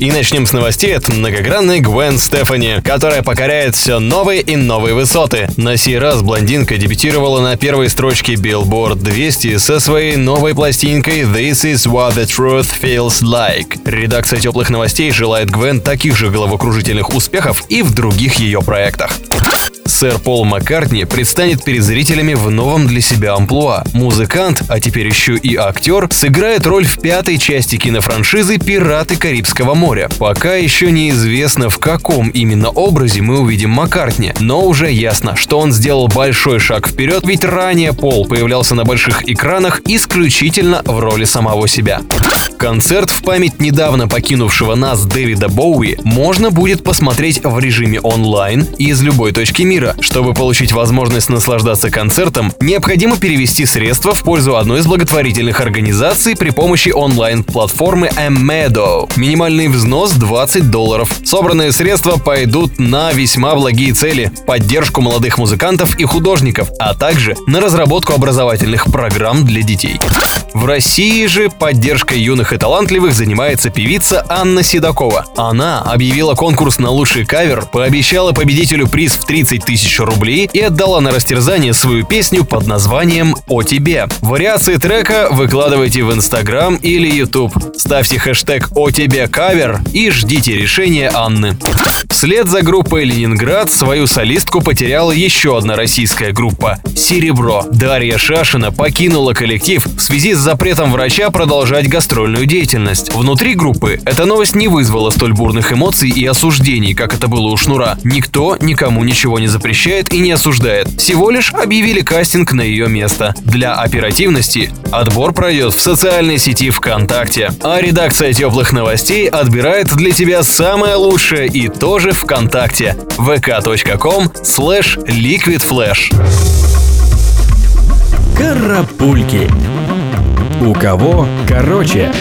И начнем с новостей от многогранной Гвен Стефани, которая покоряет все новые и новые высоты. На сей раз блондинка дебютировала на первой строчке Billboard 200 со своей новой пластинкой This is what the truth feels like. Редакция теплых новостей желает Гвен таких же головокружительных успехов и в других ее проектах сэр Пол Маккартни предстанет перед зрителями в новом для себя амплуа. Музыкант, а теперь еще и актер, сыграет роль в пятой части кинофраншизы «Пираты Карибского моря». Пока еще неизвестно, в каком именно образе мы увидим Маккартни, но уже ясно, что он сделал большой шаг вперед, ведь ранее Пол появлялся на больших экранах исключительно в роли самого себя. Концерт в память недавно покинувшего нас Дэвида Боуи можно будет посмотреть в режиме онлайн из любой точки мира. Чтобы получить возможность наслаждаться концертом, необходимо перевести средства в пользу одной из благотворительных организаций при помощи онлайн-платформы Amedo. Минимальный взнос 20 долларов. Собранные средства пойдут на весьма благие цели – поддержку молодых музыкантов и художников, а также на разработку образовательных программ для детей. В России же поддержкой юных и талантливых занимается певица Анна Седокова. Она объявила конкурс на лучший кавер, пообещала победителю приз в 30 тысяч рублей и отдала на растерзание свою песню под названием «О тебе». Вариации трека выкладывайте в Инстаграм или YouTube. Ставьте хэштег «О тебе кавер» и ждите решения Анны. Вслед за группой «Ленинград» свою солистку потеряла еще одна российская группа – «Серебро». Дарья Шашина покинула коллектив в связи с запретом врача продолжать гастрольную деятельность. Внутри группы эта новость не вызвала столь бурных эмоций и осуждений, как это было у Шнура. Никто никому ничего не запрещает и не осуждает. Всего лишь объявили кастинг на ее место. Для оперативности отбор пройдет в социальной сети ВКонтакте. А редакция теплых новостей отбирает для тебя самое лучшее и тоже ВКонтакте. vk.com slash liquidflash. Карапульки. У кого короче.